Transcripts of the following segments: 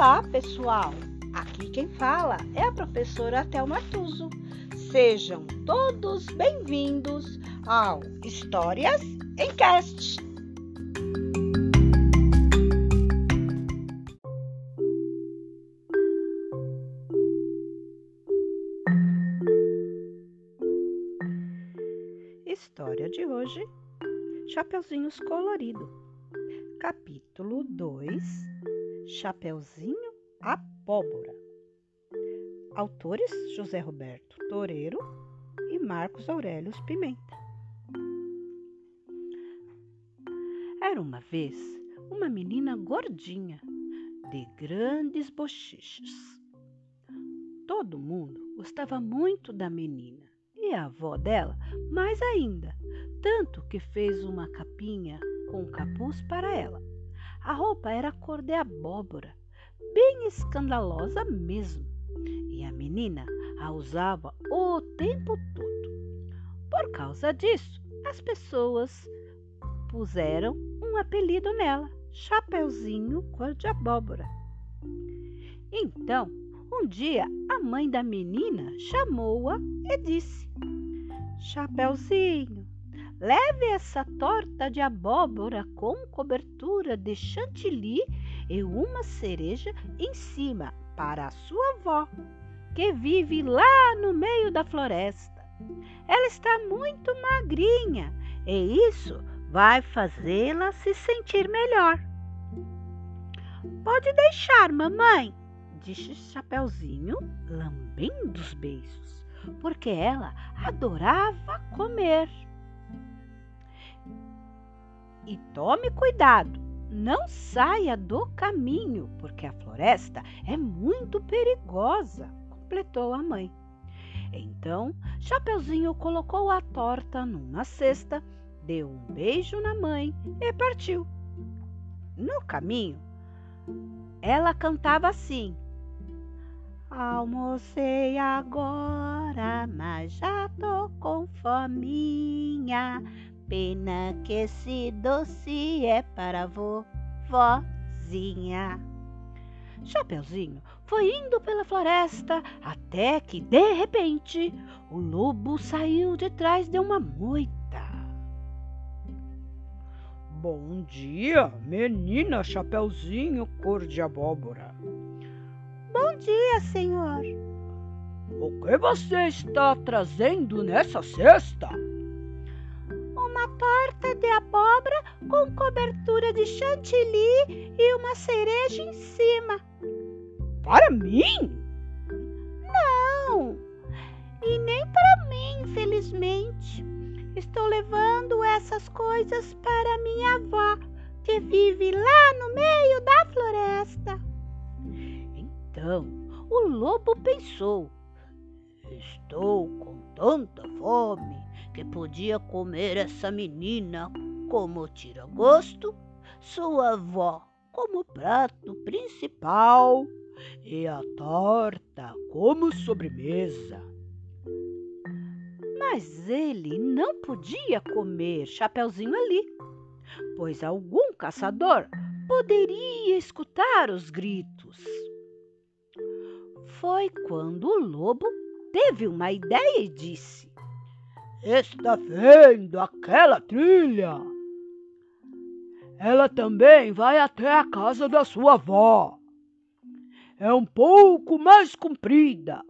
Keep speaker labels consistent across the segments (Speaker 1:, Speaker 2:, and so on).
Speaker 1: Olá, pessoal! Aqui quem fala é a professora Thelma Tuso. Sejam todos bem-vindos ao Histórias em Cast. História de hoje: Chapeuzinhos Colorido. Capítulo 2 Chapeuzinho Abóbora. Autores José Roberto Toreiro e Marcos Aurélio Pimenta. Era uma vez uma menina gordinha, de grandes bochechas. Todo mundo gostava muito da menina e a avó dela mais ainda, tanto que fez uma capinha com capuz para ela. A roupa era cor de abóbora, bem escandalosa mesmo, e a menina a usava o tempo todo. Por causa disso, as pessoas puseram um apelido nela, Chapeuzinho cor de abóbora. Então, um dia a mãe da menina chamou-a e disse: Chapeuzinho, leve essa torta de abóbora com cobertura de chantilly e uma cereja em cima para a sua avó, que vive lá no meio da floresta. Ela está muito magrinha e isso vai fazê-la se sentir melhor. Pode deixar, mamãe, disse Chapeuzinho, lambendo os beijos, porque ela adorava comer. E tome cuidado, não saia do caminho, porque a floresta é muito perigosa, completou a mãe. Então, Chapeuzinho colocou a torta numa cesta, deu um beijo na mãe e partiu. No caminho, ela cantava assim: Almocei agora, mas já tô com fominha. Pena que esse doce é para vovozinha. Chapeuzinho foi indo pela floresta até que, de repente, o lobo saiu de trás de uma moita.
Speaker 2: Bom dia, menina Chapeuzinho cor de abóbora.
Speaker 3: Bom dia, senhor.
Speaker 2: O que você está trazendo nessa cesta?
Speaker 3: Uma torta de abóbora com cobertura de chantilly e uma cereja em cima.
Speaker 2: Para mim?
Speaker 3: Não, e nem para mim, infelizmente. Estou levando essas coisas para minha avó, que vive lá no meio da floresta.
Speaker 1: Então o lobo pensou: Estou com tanta fome que podia comer essa menina como tira-gosto, sua avó como prato principal e a torta como sobremesa. Mas ele não podia comer Chapeuzinho ali, pois algum caçador poderia escutar os gritos. Foi quando o lobo teve uma ideia e disse: Está vendo aquela trilha? Ela também vai até a casa da sua avó. É um pouco mais comprida,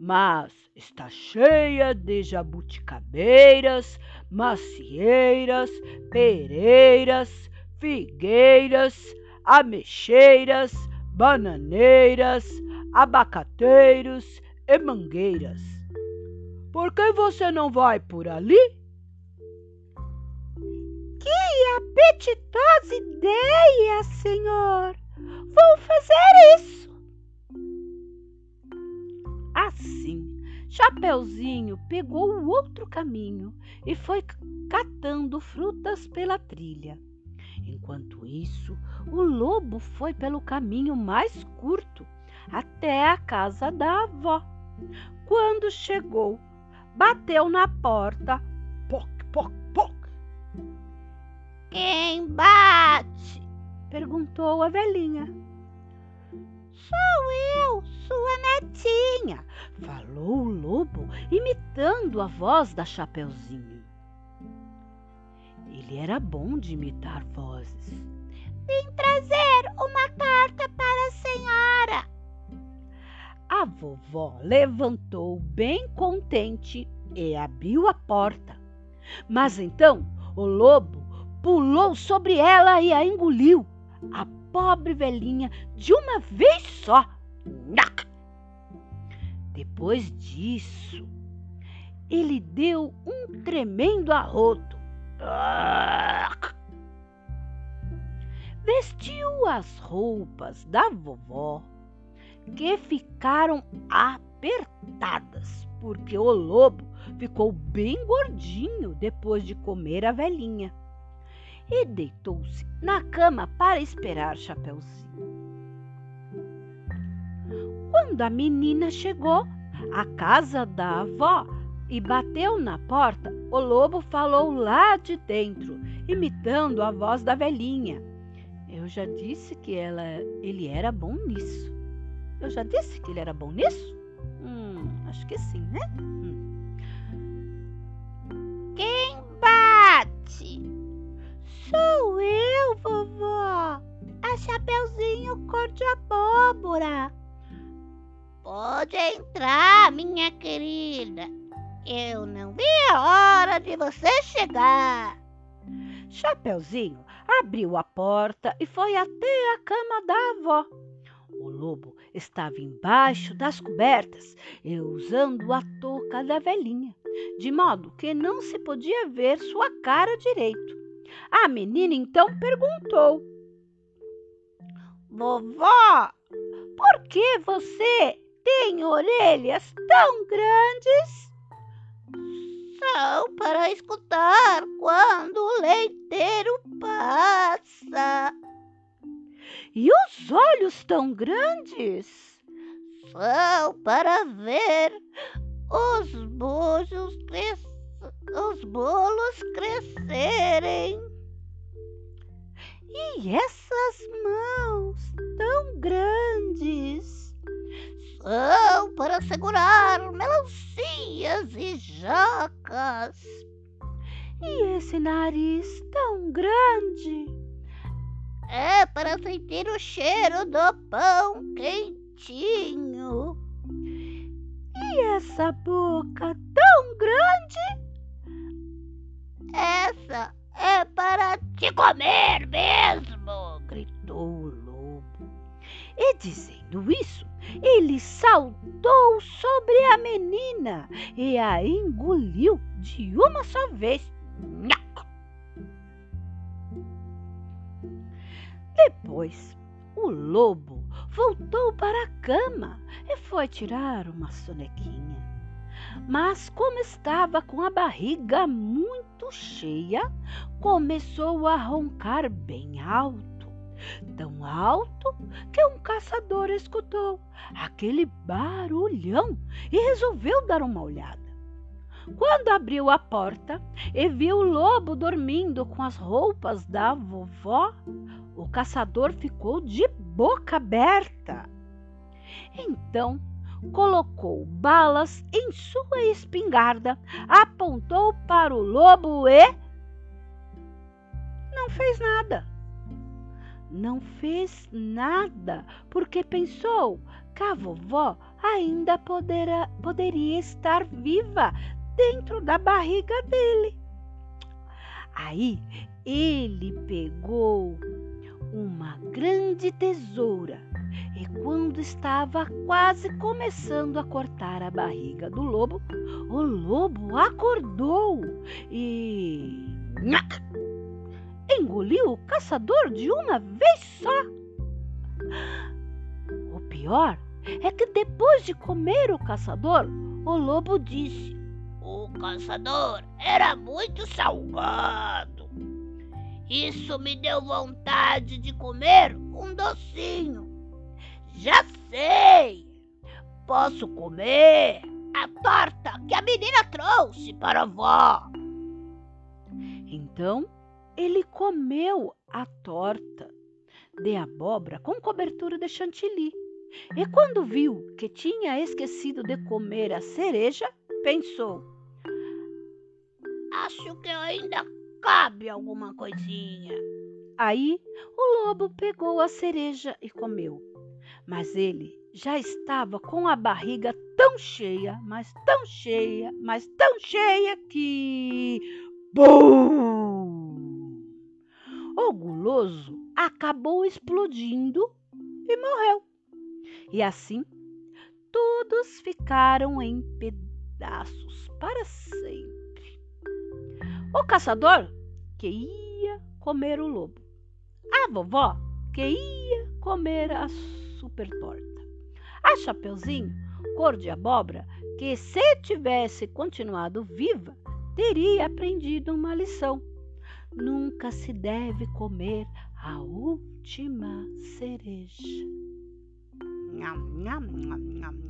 Speaker 1: mas está cheia de jabuticabeiras, macieiras, pereiras, figueiras, ameixeiras, bananeiras, abacateiros e mangueiras. Por que você não vai por ali?
Speaker 3: Que apetitosa ideia, senhor! Vou fazer isso.
Speaker 1: Assim, Chapeuzinho pegou o outro caminho e foi catando frutas pela trilha. Enquanto isso, o lobo foi pelo caminho mais curto até a casa da avó. Quando chegou, bateu na porta. Poc, poc, poc.
Speaker 3: Quem bate? perguntou a velhinha. Sou eu, sua netinha,
Speaker 1: falou o lobo, imitando a voz da Chapeuzinho. Ele era bom de imitar vozes.
Speaker 3: Vim trazer uma carta para a senhora.
Speaker 1: A vovó levantou bem contente e abriu a porta. Mas então o lobo pulou sobre ela e a engoliu. A pobre velhinha de uma vez só. Depois disso, ele deu um tremendo arroto. Vestiu as roupas da vovó, que ficaram apertadas, porque o lobo ficou bem gordinho depois de comer a velhinha e deitou-se na cama para esperar Chapeuzinho. Quando a menina chegou à casa da avó e bateu na porta, o lobo falou lá de dentro, imitando a voz da velhinha. Eu já disse que ela, ele era bom nisso. Eu já disse que ele era bom nisso? Hum, acho que sim, né? Hum.
Speaker 3: Quem bate? Sou eu, vovó. A Chapeuzinho cor de abóbora. Pode entrar, minha querida. Eu não vi a hora de você chegar.
Speaker 1: Chapeuzinho abriu a porta e foi até a cama da avó. O lobo estava embaixo das cobertas usando a touca da velhinha, de modo que não se podia ver sua cara direito. A menina então perguntou:
Speaker 3: Vovó, por que você tem orelhas tão grandes? São para escutar quando o leiteiro passa.
Speaker 1: E os olhos tão grandes?
Speaker 3: São para ver os bojos cres... os bolos crescerem. E essas mãos tão grandes? São para segurar melancias e jacas.
Speaker 1: E esse nariz tão grande?
Speaker 3: É para sentir o cheiro do pão quentinho.
Speaker 1: E essa boca tão grande?
Speaker 3: Essa é para te comer mesmo! gritou o lobo.
Speaker 1: E dizendo isso, ele saltou sobre a menina e a engoliu de uma só vez. Depois, o lobo voltou para a cama e foi tirar uma sonequinha. Mas, como estava com a barriga muito cheia, começou a roncar bem alto, tão alto que um caçador escutou aquele barulhão e resolveu dar uma olhada. Quando abriu a porta e viu o lobo dormindo com as roupas da vovó, o caçador ficou de boca aberta. Então colocou balas em sua espingarda, apontou para o lobo e. não fez nada. Não fez nada, porque pensou que a vovó ainda poderá, poderia estar viva dentro da barriga dele. Aí ele pegou uma grande tesoura e, quando estava quase começando a cortar a barriga do lobo, o lobo acordou e. engoliu o caçador de uma vez só. O pior é que depois de comer o caçador, o lobo disse:
Speaker 3: O caçador era muito salgado. Isso me deu vontade de comer um docinho. Já sei! Posso comer a torta que a menina trouxe para a avó.
Speaker 1: Então ele comeu a torta de abóbora com cobertura de chantilly E quando viu que tinha esquecido de comer a cereja, pensou:
Speaker 3: Acho que ainda cabe alguma coisinha.
Speaker 1: Aí o lobo pegou a cereja e comeu. Mas ele já estava com a barriga tão cheia, mas tão cheia, mas tão cheia que. Bum! O guloso acabou explodindo e morreu. E assim todos ficaram em pedaços para sempre. O caçador que ia comer o lobo. A vovó que ia comer a super torta. A Chapeuzinho, cor de abóbora, que se tivesse continuado viva, teria aprendido uma lição. Nunca se deve comer a última cereja. Nham, nham, nham, nham.